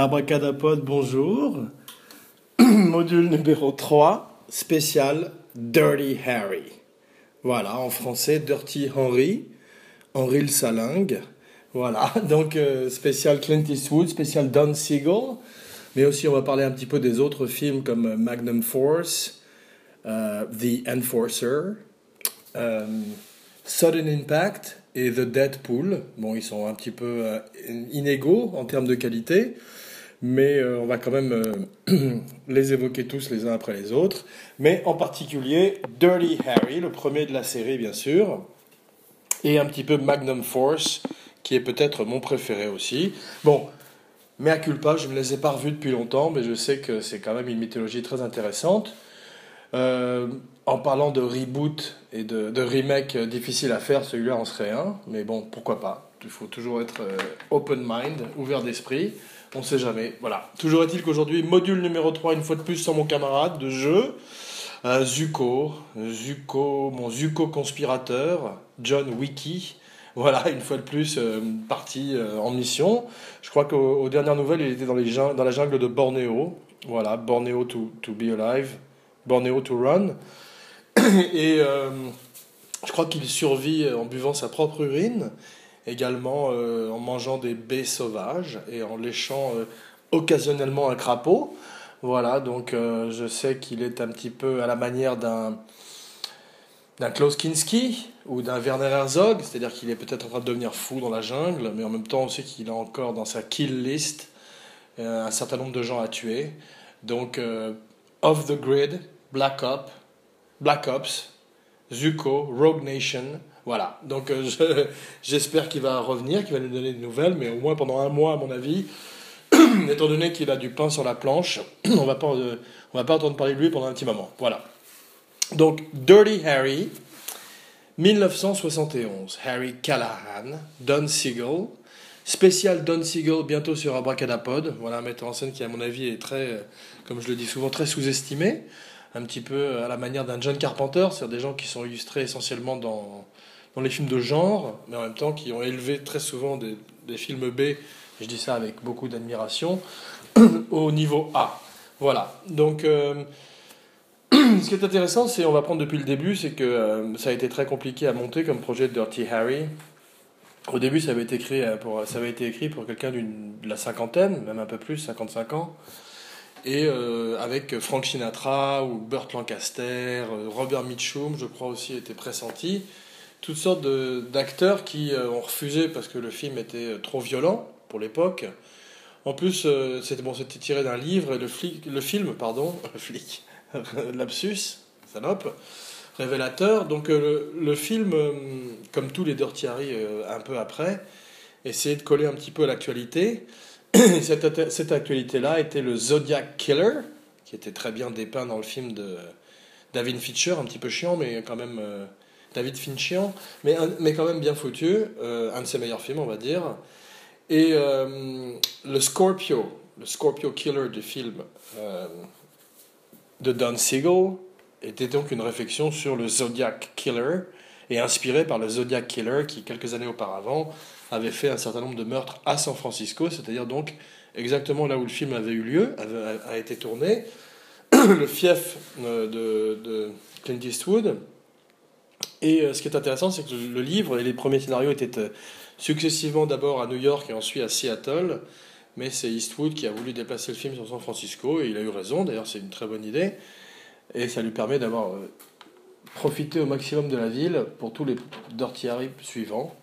Abracadapod, bonjour. Module numéro 3, spécial Dirty Harry. Voilà, en français, Dirty Henry, Henri le Salingue. Voilà, donc euh, spécial Clint Eastwood, spécial Don Siegel. Mais aussi, on va parler un petit peu des autres films comme Magnum Force, euh, The Enforcer, euh, Sudden Impact et The Deadpool. Bon, ils sont un petit peu inégaux en termes de qualité mais on va quand même les évoquer tous les uns après les autres. Mais en particulier Dirty Harry, le premier de la série bien sûr, et un petit peu Magnum Force, qui est peut-être mon préféré aussi. Bon, mais à je ne les ai pas revus depuis longtemps, mais je sais que c'est quand même une mythologie très intéressante. Euh, en parlant de reboot et de, remake difficile à faire, celui-là en serait un, mais bon, pourquoi pas? Il faut toujours être euh, open mind, ouvert d'esprit. On ne sait jamais. Voilà. Toujours est-il qu'aujourd'hui, module numéro 3, une fois de plus, sans mon camarade de jeu, euh, Zuko, Zuko, mon Zuko conspirateur, John Wiki. Voilà, une fois de plus, euh, parti euh, en mission. Je crois qu'aux dernières nouvelles, il était dans, dans la jungle de Bornéo. Voilà, Bornéo to, to be alive, Bornéo to run. Et je crois qu'il survit en buvant sa propre urine également euh, en mangeant des baies sauvages et en léchant euh, occasionnellement un crapaud. Voilà, donc euh, je sais qu'il est un petit peu à la manière d'un d'un Klaus Kinski ou d'un Werner Herzog, c'est-à-dire qu'il est peut-être en train de devenir fou dans la jungle, mais en même temps on sait qu'il a encore dans sa kill list un certain nombre de gens à tuer. Donc Off the Grid, Black Ops, Black Ops, Zuko, Rogue Nation, voilà, donc euh, j'espère qu'il va revenir, qu'il va nous donner des nouvelles, mais au moins pendant un mois, à mon avis, étant donné qu'il a du pain sur la planche, on va pas, euh, on va pas entendre parler de lui pendant un petit moment. Voilà. Donc, Dirty Harry, 1971, Harry Callahan, Don Siegel, spécial Don Siegel bientôt sur Abracadapod. Voilà un metteur en scène qui, à mon avis, est très, euh, comme je le dis souvent, très sous-estimé. Un petit peu à la manière d'un John Carpenter, c'est-à-dire des gens qui sont illustrés essentiellement dans les films de genre, mais en même temps qui ont élevé très souvent des, des films B, je dis ça avec beaucoup d'admiration, au niveau A. Voilà. Donc, euh, ce qui est intéressant, c'est, on va prendre depuis le début, c'est que euh, ça a été très compliqué à monter comme projet de Dirty Harry. Au début, ça avait été écrit euh, pour, ça avait été écrit pour quelqu'un de la cinquantaine, même un peu plus, 55 ans. Et avec Frank Sinatra ou Burt Lancaster, Robert Mitchum, je crois aussi, était pressenti toutes sortes d'acteurs qui euh, ont refusé parce que le film était euh, trop violent pour l'époque. En plus, euh, c'était bon, tiré d'un livre et le, flic, le film, pardon, le flic, lapsus, salope, révélateur. Donc le, film, comme tous les Dirty Harry un peu après, essayait de coller un petit peu à l'actualité. cette, cette actualité-là était le Zodiac Killer, qui était très bien dépeint dans le film de David Fincher, un petit peu chiant, mais quand même David Finchian, mais, mais quand même bien foutu, euh, un de ses meilleurs films, on va dire. Et euh, le Scorpio, le Scorpio Killer du film euh, de Don Siegel, était donc une réflexion sur le Zodiac Killer, et inspiré par le Zodiac Killer qui, quelques années auparavant, avait fait un certain nombre de meurtres à San Francisco, c'est-à-dire donc exactement là où le film avait eu lieu, a, été tourné, le fief de, de Clint Eastwood. Et euh, ce qui est intéressant, c'est que le livre et les premiers scénarios étaient euh, successivement d'abord à New York et ensuite à Seattle. Mais c'est Eastwood qui a voulu déplacer le film sur San Francisco et il a eu raison. D'ailleurs, c'est une très bonne idée. Et ça lui permet d'avoir euh, profité au maximum de la ville pour tous les Dirty Harry suivants.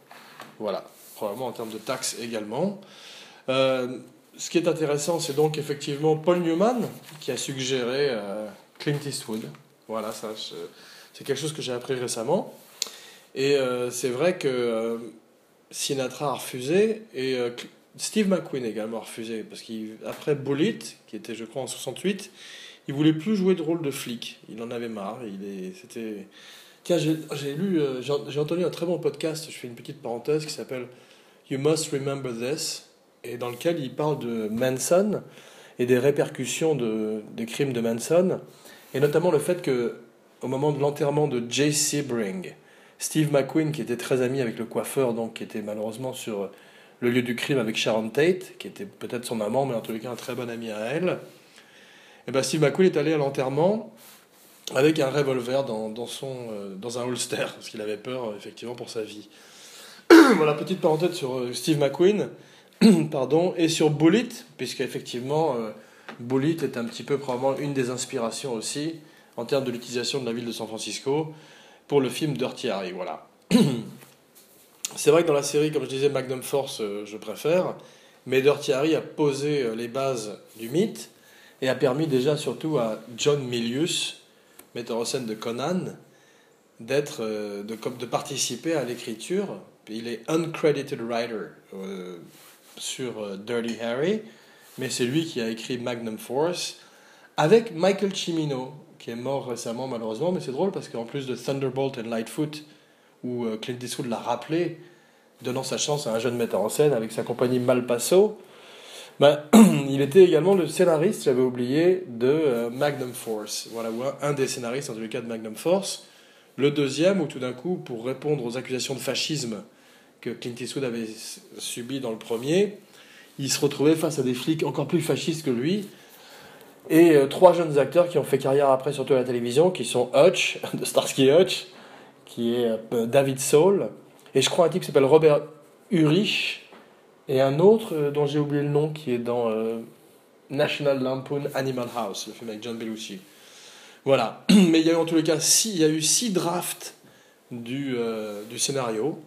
Voilà, probablement en termes de taxes également. ce qui est intéressant, c'est donc effectivement Paul Newman qui a suggéré Clint Eastwood. Voilà, ça. C'est quelque chose que j'ai appris récemment. Et euh, c'est vrai que euh, Sinatra a refusé et euh, Steve McQueen également a refusé. Parce qu'après Bullet, qui était je crois en 68, il voulait plus jouer de rôle de flic. Il en avait marre. Il est, c'était... Tiens, j'ai, lu, j'ai entendu un très bon podcast, je fais une petite parenthèse, qui s'appelle You Must Remember This, et dans lequel il parle de Manson et des répercussions de, des crimes de Manson, et notamment le fait que au moment de l'enterrement de Jay Sebring, Steve McQueen, qui était très ami avec le coiffeur, donc qui était malheureusement sur le lieu du crime avec Sharon Tate, qui était peut-être son amant, mais en tous les cas un très bon ami à elle. Et ben Steve McQueen est allé à l'enterrement avec un revolver dans, son, euh, dans un holster, parce qu'il avait peur effectivement pour sa vie. voilà, petite parenthèse sur euh, Steve McQueen, pardon, et sur Bullet, puisque effectivement, euh, Bullet est un petit peu probablement une des inspirations aussi, en termes de l'utilisation de la ville de San Francisco, pour le film Dirty Harry, voilà. C'est vrai que dans la série, comme je disais, Magnum Force, je préfère, mais Dirty Harry a posé les bases du mythe, et a permis déjà surtout à John Milius, metteur en scène de Conan, d'être, euh, de, participer à l'écriture. Il est uncredited writer euh, sur euh, Dirty Harry, mais c'est lui qui a écrit Magnum Force avec Michael Cimino, qui est mort récemment malheureusement, mais c'est drôle parce qu'en plus de Thunderbolt and Lightfoot, où Clint Eastwood l'a rappelé, donnant sa chance à un jeune metteur en scène avec sa compagnie Malpasso, ben, il était également le scénariste, j'avais oublié, de euh, Magnum Force. Voilà, un des scénaristes en tous cas de Magnum Force. Le deuxième, où tout d'un coup, pour répondre aux accusations de fascisme que Clint Eastwood avait subi dans le premier, il se retrouvait face à des flics encore plus fascistes que lui. Et euh, trois jeunes acteurs qui ont fait carrière après, surtout à la télévision, qui sont Hutch, de Starsky Hutch, qui est euh, David Soul, et je crois un type qui s'appelle Robert Urich, et un autre euh, dont j'ai oublié le nom qui est dans National Lampoon Animal House, le film avec John Belushi. Voilà. Mais il y a eu en tous les cas six, il y a eu six drafts du, du scénario.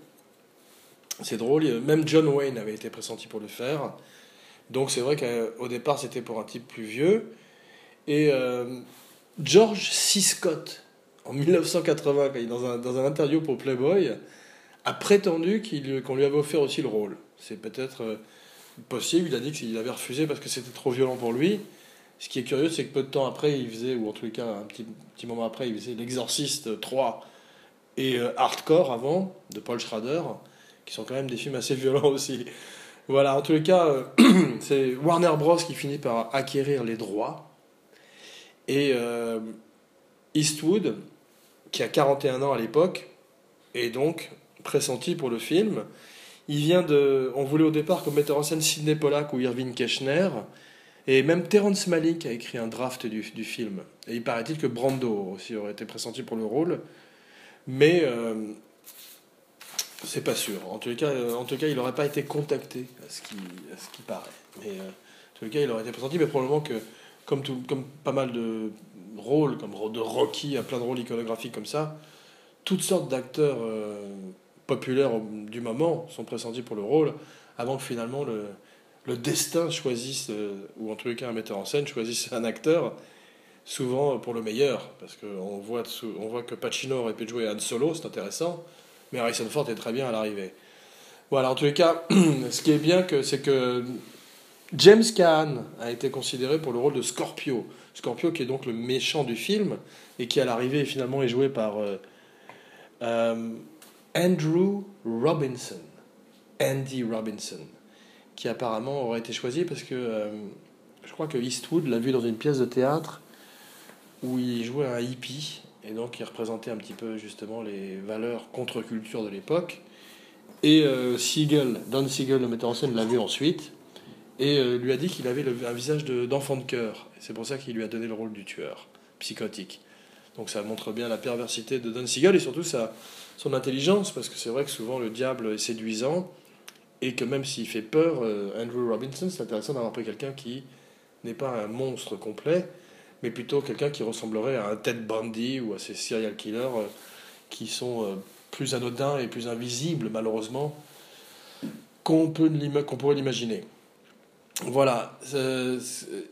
C'est drôle, même John Wayne avait été pressenti pour le faire. Donc c'est vrai qu'au départ c'était pour un type plus vieux. Et George C. Scott, en 1980, dans un, dans un interview pour Playboy, a prétendu qu'on lui avait offert aussi le rôle. C'est peut-être euh, possible. Il a dit qu'il avait refusé parce que c'était trop violent pour lui. Ce qui est curieux, c'est que peu de temps après, il faisait, ou en tous les cas un petit, petit moment après, il faisait L'Exorciste 3 et euh, Hardcore avant, de Paul Schrader, qui sont quand même des films assez violents aussi. Voilà, en tous les cas, euh, c'est Warner Bros. qui finit par acquérir les droits. Et Eastwood, qui a 41 ans à l'époque, est donc pressenti pour le film. Il vient de. On voulait au départ comme metteur en scène Sidney Pollack ou Irving Keschner. Et même Terrence Malick a écrit un draft du, film. Et il paraît-il que Brando aussi aurait été pressenti pour le rôle. Mais euh, c'est pas sûr. En tout, cas, en tout cas, il n'aurait pas été contacté, à ce qui, ce qui paraît. Mais euh, en tout cas, il aurait été pressenti, mais probablement que, comme, pas mal de rôles, comme de Rocky, à plein de rôles iconographiques comme ça, toutes sortes d'acteurs. Euh, populaires du moment sont pressentis pour le rôle, avant que finalement le, le destin choisisse, euh, ou en tous les cas un metteur en scène choisisse un acteur, souvent pour le meilleur, parce qu'on voit, on voit que Pacino aurait pu jouer Han Solo, c'est intéressant, mais Harrison Ford est très bien à l'arrivée. Voilà, en tous les cas, ce qui est bien, c'est que James Caan a été considéré pour le rôle de Scorpio. Scorpio qui est donc le méchant du film, et qui à l'arrivée finalement est joué par... Euh, euh, Andrew Robinson, Andy Robinson, qui apparemment aurait été choisi parce que euh, je crois que Eastwood l'a vu dans une pièce de théâtre où il jouait un hippie et donc il représentait un petit peu justement les valeurs contre-culture de l'époque. Et Siegel, Don Siegel, le metteur en scène, l'a vu ensuite et euh, lui a dit qu'il avait un visage d'enfant de, cœur. C'est pour ça qu'il lui a donné le rôle du tueur psychotique. Donc ça montre bien la perversité de Don Siegel et surtout ça son intelligence, parce que c'est vrai que souvent le diable est séduisant, et que même s'il fait peur, euh, Andrew Robinson, c'est intéressant d'avoir pris quelqu'un qui n'est pas un monstre complet, mais plutôt quelqu'un qui ressemblerait à un Ted Bundy ou à ces serial killers euh, qui sont plus anodins et plus invisibles, malheureusement, qu'on qu'on pourrait l'imaginer. Voilà.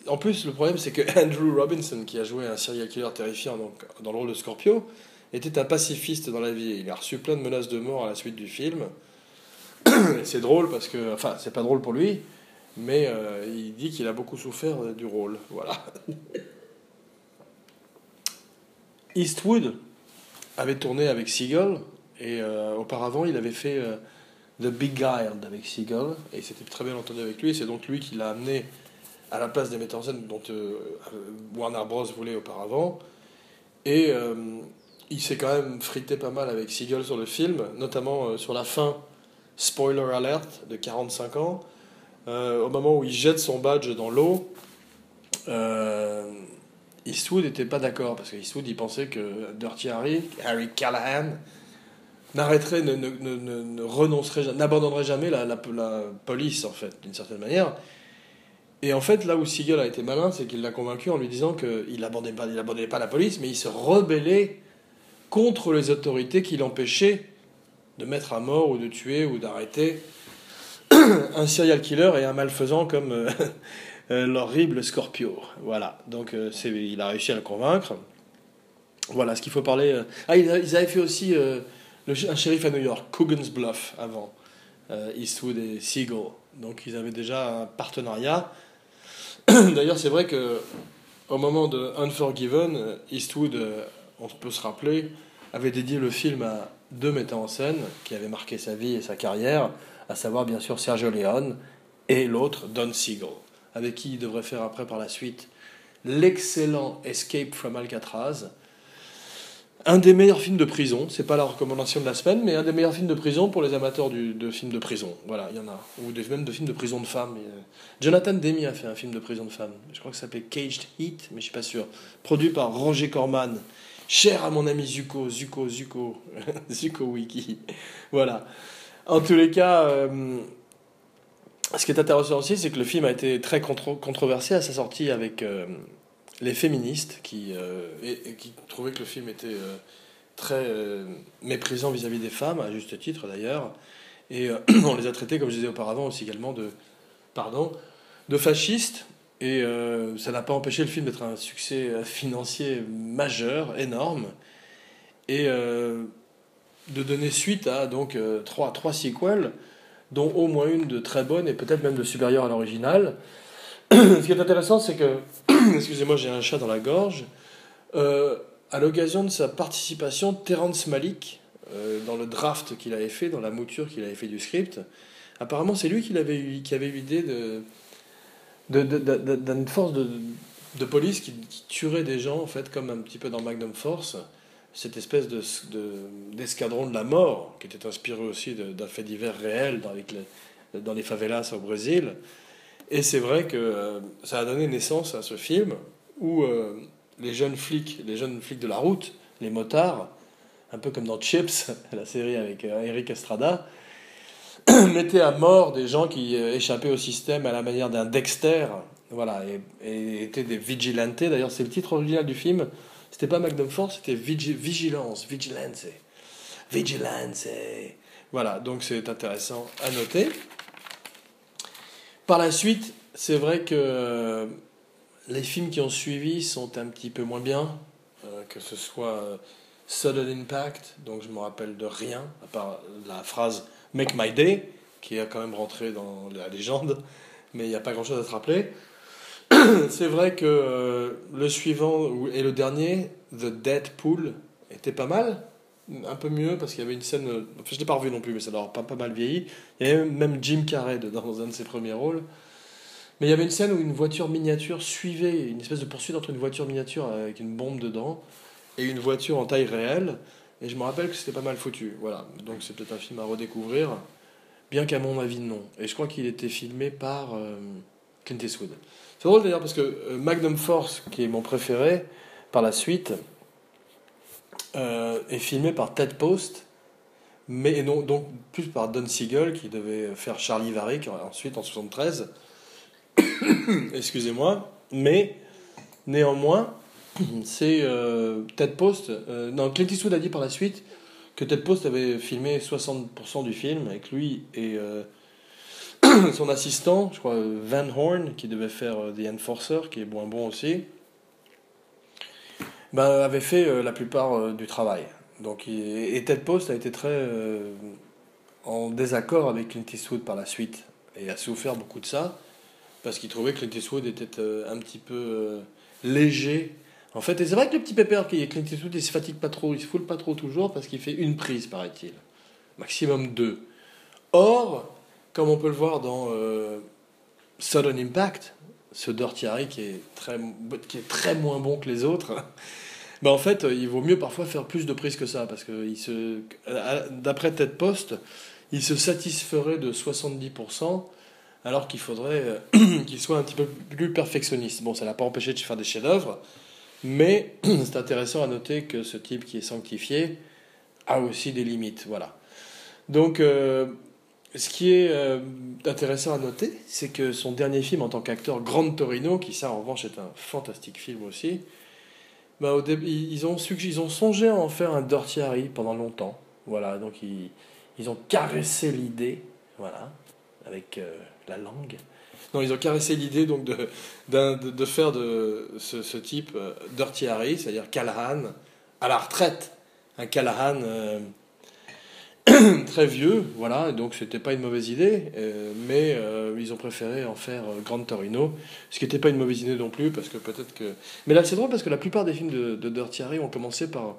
en plus, le problème, c'est que Andrew Robinson, qui a joué un serial killer terrifiant dans le rôle de Scorpio, était un pacifiste dans la vie. Il a reçu plein de menaces de mort à la suite du film. c'est drôle parce que, enfin, c'est pas drôle pour lui, mais euh, il dit qu'il a beaucoup souffert du rôle. Voilà. Eastwood avait tourné avec Seagull et euh, auparavant il avait fait euh, The Big Guy avec Seagull et c'était très bien entendu avec lui. C'est donc lui qui l'a amené à la place des metteurs en scène dont Warner Bros voulait auparavant. Et il s'est quand même frité pas mal avec Siegel sur le film, notamment euh, sur la fin, spoiler alert, de 45 ans, au moment où il jette son badge dans l'eau, Eastwood n'était pas d'accord, parce que Eastwood, il pensait que Dirty Harry, Harry Callahan, n'arrêterait, ne, renoncerait, n'abandonnerait jamais la, police, en fait, d'une certaine manière. Et en fait, là où Siegel a été malin, c'est qu'il l'a convaincu en lui disant qu'il n'abandonnait pas, pas la police, mais il se rebellait contre les autorités qui l'empêchaient de mettre à mort ou de tuer ou d'arrêter un serial killer et un malfaisant comme euh, euh, l'horrible Scorpio. Voilà, donc euh, il a réussi à le convaincre. Voilà ce qu'il faut parler. Ah, ils avaient fait aussi un shérif à New York, Coogan's Bluff, avant euh, Eastwood et Siegel. Donc ils avaient déjà un partenariat. D'ailleurs, c'est vrai que au moment de Unforgiven, Eastwood, euh, on peut se rappeler, avait dédié le film à deux metteurs en scène qui avaient marqué sa vie et sa carrière, à savoir bien sûr Sergio Leone et l'autre Don Siegel, avec qui il devrait faire après par la suite l'excellent Escape from Alcatraz, un des meilleurs films de prison, c'est pas la recommandation de la semaine, mais un des meilleurs films de prison pour les amateurs de films de prison. Voilà, il y en a. Ou même de films de prison de femmes. Euh, Jonathan Demi a fait un film de prison de femmes. Je crois que ça s'appelle Caged Heat, mais je suis pas sûr. Produit par Roger Corman. Cher à mon ami Zuko, Zuko, Zuko, Zuko Wiki. Voilà. En tous les cas, euh, ce qui est intéressant aussi, c'est que le film a été très controversé à sa sortie avec. Euh, les féministes qui, euh, et, qui trouvaient que le film était euh, très euh, méprisant vis-à-vis des femmes, à juste titre d'ailleurs, et on les a traités, comme je disais auparavant, aussi également de, pardon, de fascistes, et ça n'a pas empêché le film d'être un succès financier majeur, énorme, et de donner suite à donc trois, trois sequels, dont au moins une de très bonne et peut-être même de supérieure à l'original. Ce qui est intéressant, c'est que excusez-moi, j'ai un chat dans la gorge, euh, à l'occasion de sa participation, Terence Malik, euh, dans le draft qu'il avait fait, dans la mouture qu'il avait fait du script, apparemment c'est lui qui, avait eu, qui avait eu l'idée de, d'une force de, de police qui, tuerait des gens, en fait, comme un petit peu dans Magnum Force, cette espèce de, d'escadron de la mort, qui était inspiré aussi d'un fait divers réel dans les favelas au Brésil. Et c'est vrai que euh, ça a donné naissance à ce film où euh, les jeunes flics, les jeunes flics de la route, les motards, un peu comme dans Chips, la série avec euh, Eric Estrada, mettaient à mort des gens qui échappaient au système à la manière d'un Dexter, voilà, et, étaient des vigilantes. D'ailleurs, c'est le titre original du film. C'était pas Magnum Force, c'était Vigilance, Vigilance, Vigilance. Voilà, donc c'est intéressant à noter. Par la suite, c'est vrai que euh, les films qui ont suivi sont un petit peu moins bien, euh, que ce soit euh, Sudden Impact, donc je me rappelle de rien, à part la phrase Make My Day, qui a quand même rentré dans la légende, mais il n'y a pas grand-chose à se rappeler. c'est vrai que le suivant et le dernier, The Deadpool, était pas mal, un peu mieux parce qu'il y avait une scène. Enfin, je l'ai pas revu non plus, mais ça doit pas, pas mal vieilli. Il y avait même Jim Carrey dans un de ses premiers rôles. Mais il y avait une scène où une voiture miniature suivait, une espèce de poursuite entre une voiture miniature avec une bombe dedans et une voiture en taille réelle. Et je me rappelle que c'était pas mal foutu. Voilà. Donc c'est peut-être un film à redécouvrir, bien qu'à mon avis, non. Et je crois qu'il était filmé par euh, Clint Eastwood. C'est drôle d'ailleurs parce que euh, Magnum Force, qui est mon préféré, par la suite, euh, est filmé par Ted Post, mais non, donc plus par Don Siegel qui devait faire Charlie Varick ensuite en 73. Excusez-moi, mais néanmoins, c'est euh, Ted Post. Euh, non, Clint Eastwood a dit par la suite que Ted Post avait filmé 60% du film avec lui et son assistant, je crois Van Horn, qui devait faire The Enforcer, qui est moins bon aussi ben, avait fait euh, la plupart euh, du travail. Donc, et Ted Post a été très euh, en désaccord avec Clint Eastwood par la suite et a souffert beaucoup de ça parce qu'il trouvait que Clint Eastwood était un petit peu léger. En fait, c'est vrai que le petit pépère qui est Clint Eastwood, il se fatigue pas trop, il se foule pas trop toujours parce qu'il fait une prise, paraît-il. Maximum deux. Or, comme on peut le voir dans Sudden Impact, ce Dirty Harry qui est très, qui est très moins bon que les autres, ben en fait, il vaut mieux parfois faire plus de prises que ça, parce que d'après Ted Post, il se satisferait de 70%, alors qu'il faudrait euh, qu'il soit un petit peu plus perfectionniste. Bon, ça l'a pas empêché de faire des chefs-d'œuvre, mais c'est intéressant à noter que ce type qui est sanctifié a aussi des limites. Voilà. Donc, euh, ce qui est euh, intéressant à noter, c'est que son dernier film en tant qu'acteur, Grand Torino, qui ça en revanche est un fantastique film aussi, bah, au début, ils, ont ils ont songé à en faire un Dirty Harry pendant longtemps. Voilà, donc ils, ils ont caressé l'idée, voilà, avec euh, la langue. Non, ils ont caressé l'idée donc de, de, de, faire de ce, ce type euh, Dirty Harry, c'est-à-dire Callahan, à la retraite. Un Callahan très vieux, voilà, donc c'était pas une mauvaise idée, euh, mais euh, ils ont préféré en faire euh, Grand Torino, ce qui n'était pas une mauvaise idée non plus, parce que peut-être que... Mais là c'est drôle parce que la plupart des films de, de Dirty Harry ont commencé par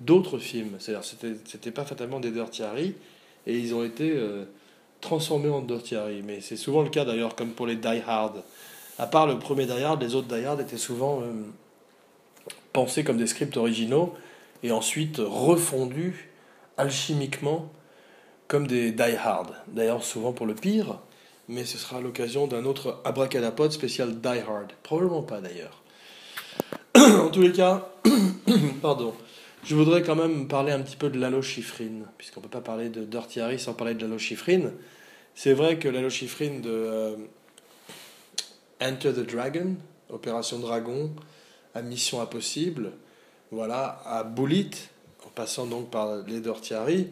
d'autres films, c'est-à-dire c'était, c'était pas fatalement des Dirty Harry, et ils ont été transformés en Dirty Harry, mais c'est souvent le cas d'ailleurs, comme pour les Die Hard. À part le premier Die Hard, les autres Die Hard étaient souvent pensés comme des scripts originaux, et ensuite refondus alchimiquement comme des die hard. D'ailleurs, souvent pour le pire, mais ce sera l'occasion d'un autre abracadapod spécial die hard. Probablement pas d'ailleurs. en tous les cas, pardon, je voudrais quand même parler un petit peu de l'alochifrine, puisqu'on ne peut pas parler de Dirty Harry sans parler de l'alochifrine. C'est vrai que l'alochifrine de euh, Enter the Dragon, Opération Dragon, à Mission Impossible, voilà, à Bullet, passant donc par les Dortiari,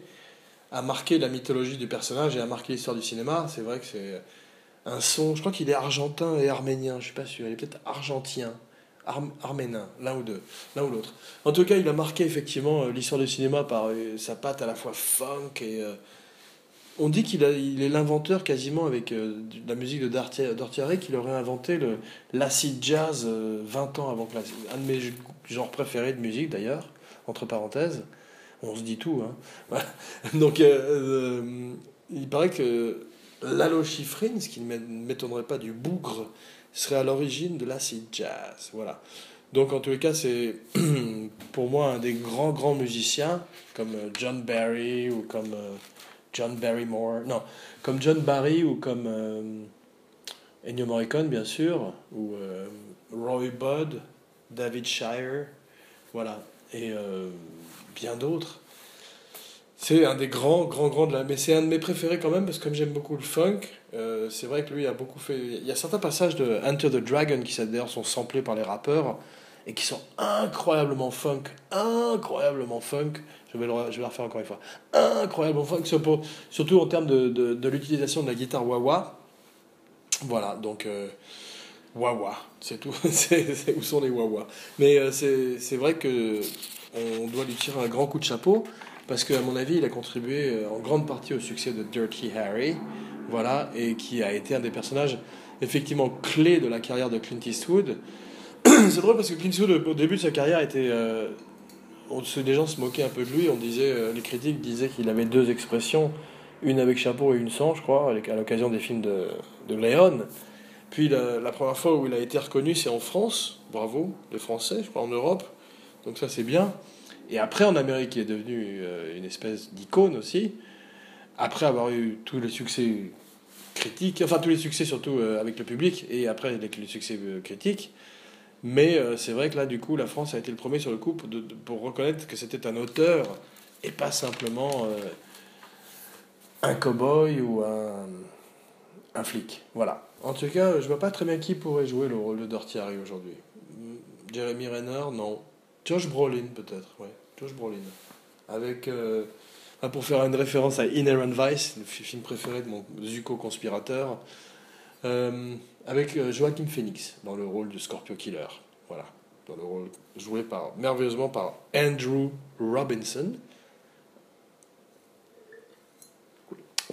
a marqué la mythologie du personnage et a marqué l'histoire du cinéma. C'est vrai que c'est un son, je crois qu'il est argentin et arménien, je suis pas sûr, il est peut-être argentien, arménin, l'un ou deux, l'un ou l'autre. En tout cas, il a marqué effectivement euh, l'histoire du cinéma par euh, sa patte à la fois funk et... Euh, on dit qu'il il est l'inventeur quasiment avec la musique de Dortiari qu'il aurait inventé l'acid jazz 20 ans avant que un de mes genres préférés de musique d'ailleurs entre parenthèses. On se dit tout. Hein. Donc, euh, euh, il paraît que l'allochifrine, ce qui ne m'étonnerait pas du bougre, serait à l'origine de l'acid jazz. Voilà. Donc, en tous les cas, c'est pour moi un des grands, grands musiciens, comme euh, John Barry ou comme John Barrymore. Non, comme John Barry ou comme Ennio Morricone, bien sûr, ou Roy Budd, David Shire. Voilà et euh, bien d'autres. C'est un des grands, grands, grands de la. Mais c'est un de mes préférés quand même, parce que comme j'aime beaucoup le funk, euh, c'est vrai que lui a beaucoup fait. Il y a certains passages de Enter the Dragon qui d'ailleurs sont samplés par les rappeurs et qui sont incroyablement funk, incroyablement funk. Je vais le, je vais refaire encore une fois. Incroyablement funk, surtout en termes de, de, de l'utilisation de la guitare wah-wah. Voilà, donc. Euh, Wawa, c'est tout. c'est, où sont les Wawa Mais euh, c'est vrai que on doit lui tirer un grand coup de chapeau parce qu'à mon avis, il a contribué euh, en grande partie au succès de Dirty Harry, voilà, et qui a été un des personnages effectivement clés de la carrière de Clint Eastwood. c'est drôle parce que Clint Eastwood, au début de sa carrière, était. Euh, on, les gens se moquaient un peu de lui. On disait, les critiques disaient qu'il avait deux expressions, une avec chapeau et une sans, je crois, à l'occasion des films de, de Léon. Puis la, première fois où il a été reconnu, c'est en France. Bravo, les Français, je crois, en Europe. Donc ça, c'est bien. Et après, en Amérique, il est devenu euh, une espèce d'icône aussi. Après avoir eu tous les succès critiques, enfin tous les succès surtout euh, avec le public, et après les succès euh, critiques. Mais c'est vrai que là, du coup, la France a été le premier sur le coup pour, reconnaître que c'était un auteur et pas simplement un cow-boy ou un flic. Voilà. En tout cas, je vois pas très bien qui pourrait jouer le rôle de Dirty Harry aujourd'hui. Jeremy Renner, non. Josh Brolin, peut-être. Josh Brolin. Avec. Euh, pour faire une référence à Inherent Vice, le film préféré de mon Zuko conspirateur. Euh, avec euh, Joaquin Phoenix dans le rôle de Scorpio Killer. Voilà. Dans le rôle joué par, merveilleusement par Andrew Robinson.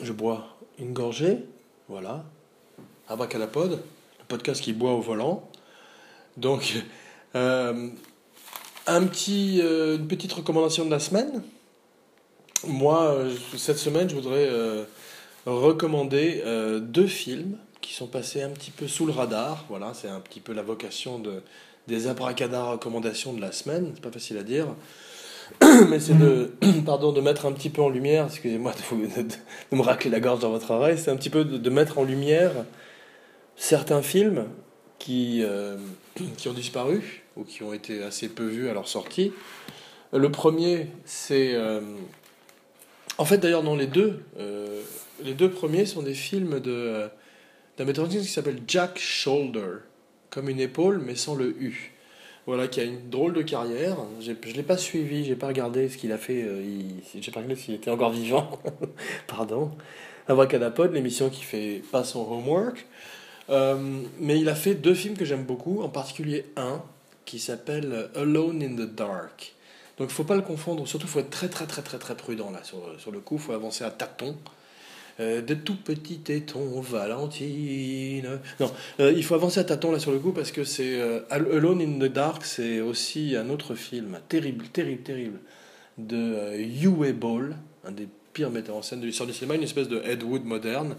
Je bois une gorgée. Voilà. Abracadapod, le podcast qui boit au volant. Donc, euh, euh, une petite recommandation de la semaine. Moi, euh, cette semaine, je voudrais recommander deux films qui sont passés un petit peu sous le radar. Voilà, c'est un petit peu la vocation de, des abracadabra recommandations de la semaine. C'est pas facile à dire. mais c'est de, pardon, de mettre un petit peu en lumière, excusez-moi de, de, me racler la gorge dans votre oreille, c'est un petit peu de, mettre en lumière certains films qui, euh, qui ont disparu ou qui ont été assez peu vus à leur sortie. Le premier, c'est... Euh, en fait, d'ailleurs, non, les deux, euh, les deux premiers sont des films de, d'un metteur qui s'appelle Jack Shoulder, comme une épaule, mais sans le U voilà, qui a une drôle de carrière. Je ne l'ai pas suivi, j'ai pas regardé ce qu'il a fait. Il, j'ai pas regardé s'il était encore vivant. Pardon. Abracadapod, l'émission qui fait pas son homework. Euh, mais il a fait deux films que j'aime beaucoup, en particulier un qui s'appelle Alone in the Dark. Donc il faut pas le confondre, surtout il faut être très très très très très prudent là sur, sur le coup, il faut avancer à tâtons. Euh, de tout petit téton, Valentine. Non, euh, il faut avancer à tâtons là sur le coup parce que c'est euh, Alone in the Dark, c'est aussi un autre film terrible, terrible, terrible de Uwe Ball, un des pires metteurs en scène de l'histoire du cinéma, une espèce de Ed Wood moderne,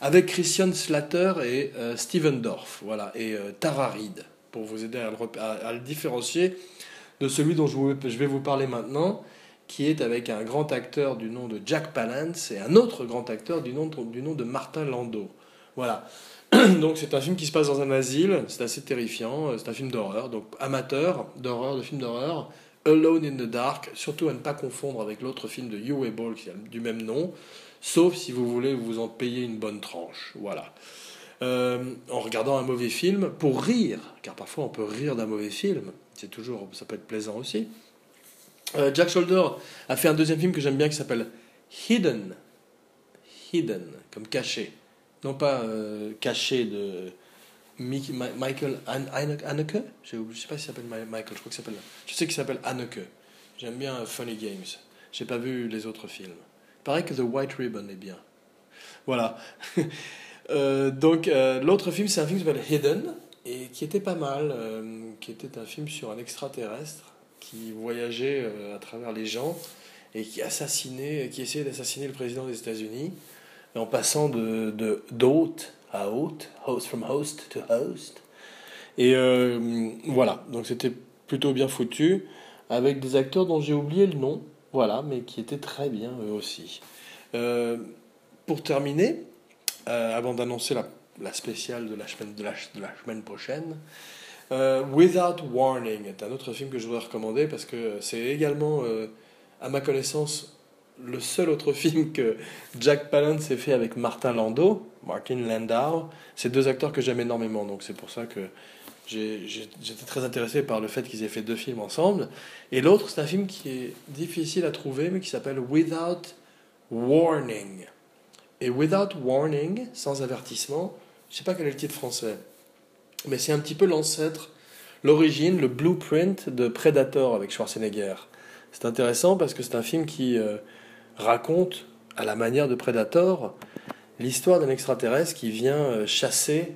avec Christian Slater et Steven Dorff, voilà, et Tara Reid, pour vous aider à le, différencier de celui dont je, vais vous parler maintenant qui est avec un grand acteur du nom de Jack Palance et un autre grand acteur du nom, de Martin Landau. Voilà. Donc c'est un film qui se passe dans un asile, c'est assez terrifiant, c'est un film d'horreur, donc amateur d'horreur, de film d'horreur, Alone in the Dark, surtout à ne pas confondre avec l'autre film de Uwe Ball qui a du même nom, sauf si vous voulez vous en payer une bonne tranche. Voilà. Euh, en regardant un mauvais film, pour rire, car parfois on peut rire d'un mauvais film, c'est toujours, ça peut être plaisant aussi. Euh, Jack Shoulder a fait un deuxième film que j'aime bien qui s'appelle Hidden. Hidden, comme caché. Non pas euh, caché de Michael Haneke? Je sais pas s'il s'appelle Michael, je crois qu'il s'appelle. Je sais qu'il s'appelle Haneke. J'aime bien Funny Games. J'ai pas vu les autres films. Paraît que The White Ribbon est bien. Voilà. Euh, donc l'autre film, c'est un film qui s'appelle Hidden et qui était pas mal, qui était un film sur un extraterrestre qui voyageait euh, à travers les gens et qui assassinait, qui essayait d'assassiner le président des États-Unis en passant de d'hôte à hôte, host from host to host. Et euh, voilà, donc c'était plutôt bien foutu avec des acteurs dont j'ai oublié le nom, voilà, mais qui étaient très bien eux aussi. Euh, pour terminer, avant d'annoncer la, spéciale de la semaine, prochaine, euh, Without Warning est un autre film que je voudrais recommander parce que c'est également, euh, à ma connaissance, le seul autre film que Jack Palance s'est fait avec Martin Landau, Martin Landau. C'est deux acteurs que j'aime énormément, donc c'est pour ça que j'étais très intéressé par le fait qu'ils aient fait deux films ensemble. Et l'autre, c'est un film qui est difficile à trouver, mais qui s'appelle Without Warning. Et Without Warning, sans avertissement, je ne sais pas quel est le titre français mais c'est un petit peu l'ancêtre, l'origine, le blueprint de Predator avec Schwarzenegger. C'est intéressant parce que c'est un film qui euh, raconte, à la manière de Predator, l'histoire d'un extraterrestre qui vient euh, chasser,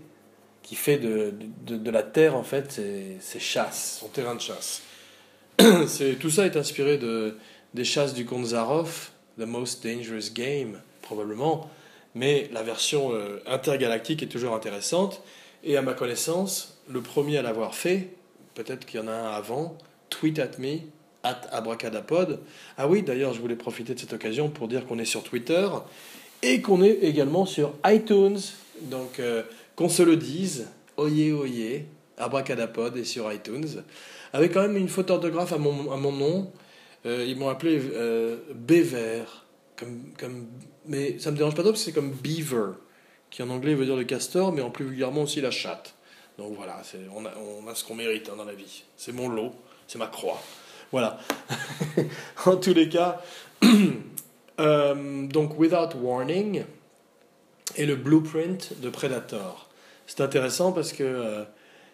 qui fait de, de, la Terre, en fait, ses, ses, chasses, son terrain de chasse. tout ça est inspiré de, des chasses du comte Zaroff, The Most Dangerous Game, probablement, mais la version euh, intergalactique est toujours intéressante. Et à ma connaissance, le premier à l'avoir fait, peut-être qu'il y en a un avant, Tweet at me, at abracadapod. Ah oui, d'ailleurs, je voulais profiter de cette occasion pour dire qu'on est sur Twitter et qu'on est également sur iTunes. Donc, euh, qu'on se le dise, oyez, oyez, abracadapod est sur iTunes. Avec quand même une faute d'orthographe à mon, à mon nom. Euh, ils m'ont appelé euh, Beaver. Comme, comme, mais ça me dérange pas trop c'est comme Beaver qui en anglais veut dire le castor, mais en plus vulgairement aussi la chatte. Donc voilà, on a, on a ce qu'on mérite hein, dans la vie. C'est mon lot, c'est ma croix. Voilà. en tous les cas, euh, donc Without Warning et le blueprint de Predator. C'est intéressant parce que. Il euh,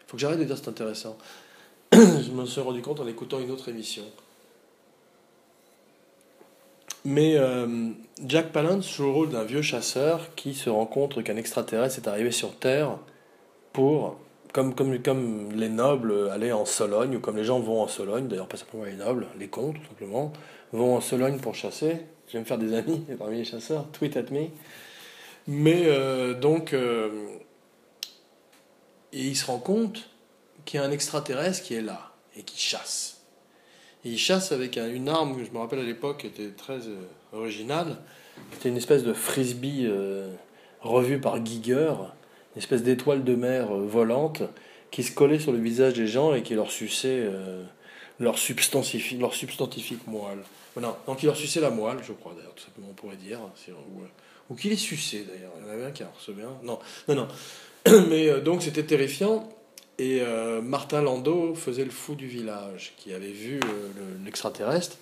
faut que j'arrête de dire c'est intéressant. Je me suis rendu compte en écoutant une autre émission. Mais euh, Jack Palance joue le rôle d'un vieux chasseur qui se rend compte qu'un extraterrestre est arrivé sur Terre pour, comme, comme, comme les nobles allaient en Sologne, ou comme les gens vont en Sologne, d'ailleurs pas simplement les nobles, les comtes tout simplement, vont en Sologne pour chasser. Je vais me faire des amis parmi les chasseurs, tweet at me. Mais euh, donc, euh, il se rend compte qu'il y a un extraterrestre qui est là et qui chasse. il chasse avec une arme que je me rappelle à l'époque était très originale. C'était une espèce de frisbee revue par Giger, une espèce d'étoile de mer volante qui se collait sur le visage des gens et qui leur suçait leur, substantifique, leur substantifique moelle. Non, donc il leur suçait la moelle, je crois d'ailleurs, tout simplement on pourrait dire. Ou, ou qu'il les suçait d'ailleurs. Il y en avait un qui a reçu bien. Non, non, non. Mais euh, donc c'était terrifiant. Et euh, Martin Landau faisait le fou du village, qui avait vu euh, l'extraterrestre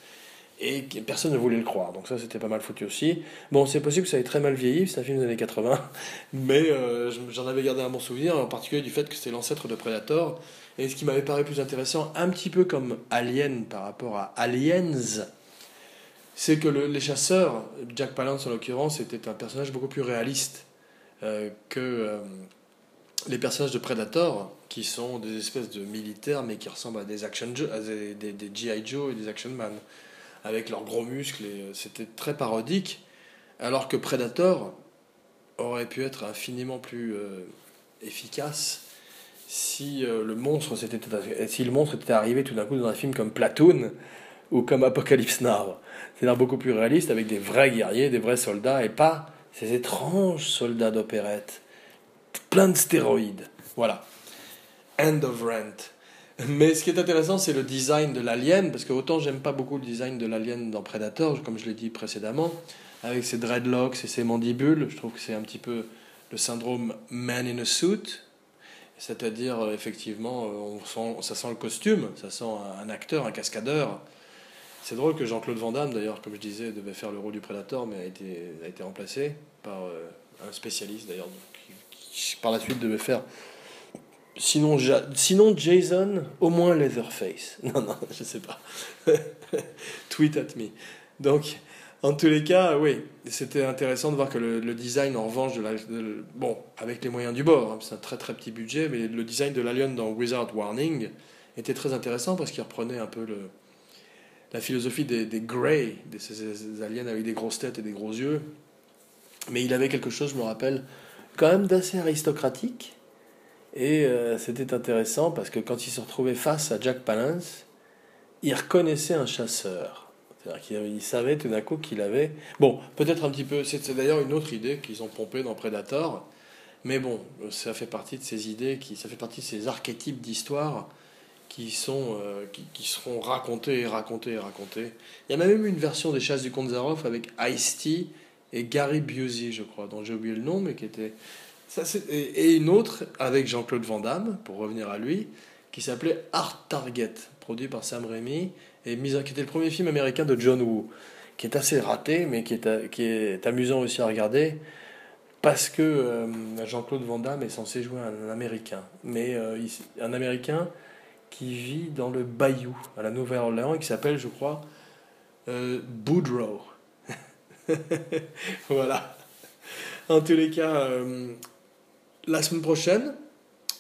et personne ne voulait le croire. Donc ça, c'était pas mal foutu aussi. Bon, c'est possible que ça ait très mal vieilli, c'est un film des années 80, mais j'en avais gardé un bon souvenir, en particulier du fait que c'était l'ancêtre de Predator. Et ce qui m'avait paru plus intéressant, un petit peu comme Alien par rapport à Aliens, c'est que les chasseurs, Jack Palance en l'occurrence, était un personnage beaucoup plus réaliste que les personnages de Predator, qui sont des espèces de militaires, mais qui ressemblent à des action des, des, G.I. Joe et des Action Man, avec leurs gros muscles, et euh, c'était très parodique, alors que Predator aurait pu être infiniment plus euh, efficace si euh, le monstre si le monstre était arrivé tout d'un coup dans un film comme Platoon ou comme Apocalypse Now. C'est-à-dire beaucoup plus réaliste avec des vrais guerriers, des vrais soldats et pas ces étranges soldats d'opérette plein de stéroïdes. Voilà. End of Rent. Mais ce qui est intéressant, c'est le design de l'alien, parce que autant j'aime pas beaucoup le design de l'alien dans Predator, comme je l'ai dit précédemment, avec ses dreadlocks et ses mandibules, je trouve que c'est un petit peu le syndrome man in a suit, c'est-à-dire euh, effectivement, euh, ça sent le costume, ça sent un acteur, un cascadeur. C'est drôle que Jean-Claude Van Damme, d'ailleurs, comme je disais, devait faire le rôle du Predator, mais a été, a été remplacé par euh, un spécialiste, d'ailleurs, par la suite devait faire. Sinon, sinon Jason, au moins Leatherface. Non, non, je sais pas. Tweet at me. Donc, en tous les cas, oui, c'était intéressant de voir que le, design, en revanche, de la, bon, avec les moyens du bord, hein, c'est un très très petit budget, mais le design de l'alien dans Wizard Warning était très intéressant parce qu'il reprenait un peu le, la philosophie des, des Grey, des, aliens avec des grosses têtes et des gros yeux. Mais il avait quelque chose, je me rappelle, quand même d'assez aristocratique. Et euh, c'était intéressant parce que quand il se retrouvait face à Jack Palance, il reconnaissait un chasseur. C'est-à-dire qu'il savait tout d'un coup qu'il avait. Bon, peut-être un petit peu. C'est d'ailleurs une autre idée qu'ils ont pompée dans Predator. Mais bon, ça fait partie de ces idées, qui, ça fait partie de ces archétypes d'histoire qui, sont, euh, qui, seront racontés et racontés et racontés. Il y a même une version des Chasses du Comte Zaroff avec Ice-T et Gary Busey, je crois, dont j'ai oublié le nom, mais qui était. Ça, et une autre avec Jean-Claude Van Damme, pour revenir à lui, qui s'appelait Art Target, produit par Sam Raimi, et qui était le premier film américain de John Woo, qui est assez raté, mais qui est, qui est amusant aussi à regarder, parce que euh, Jean-Claude Van Damme est censé jouer un, Américain, mais euh, un Américain qui vit dans le Bayou, à la Nouvelle-Orléans, et qui s'appelle, je crois, euh, Boudreaux. voilà. En tous les cas, euh, la semaine prochaine,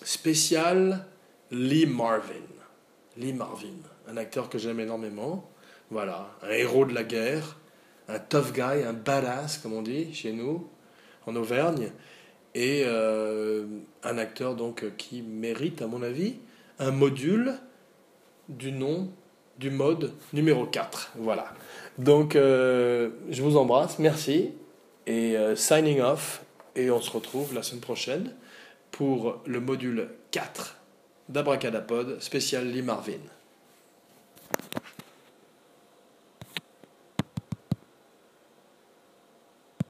spécial Lee Marvin. Lee Marvin, un acteur que j'aime énormément. Voilà, un héros de la guerre, un tough guy, un badass, comme on dit chez nous, en Auvergne. Et euh, un acteur donc qui mérite, à mon avis, un module du nom du mode numéro 4. Voilà. Donc, euh, je vous embrasse, merci, et euh, signing off, et on se retrouve la semaine prochaine pour le module 4 d'Abracadapod spécial Lee Marvin.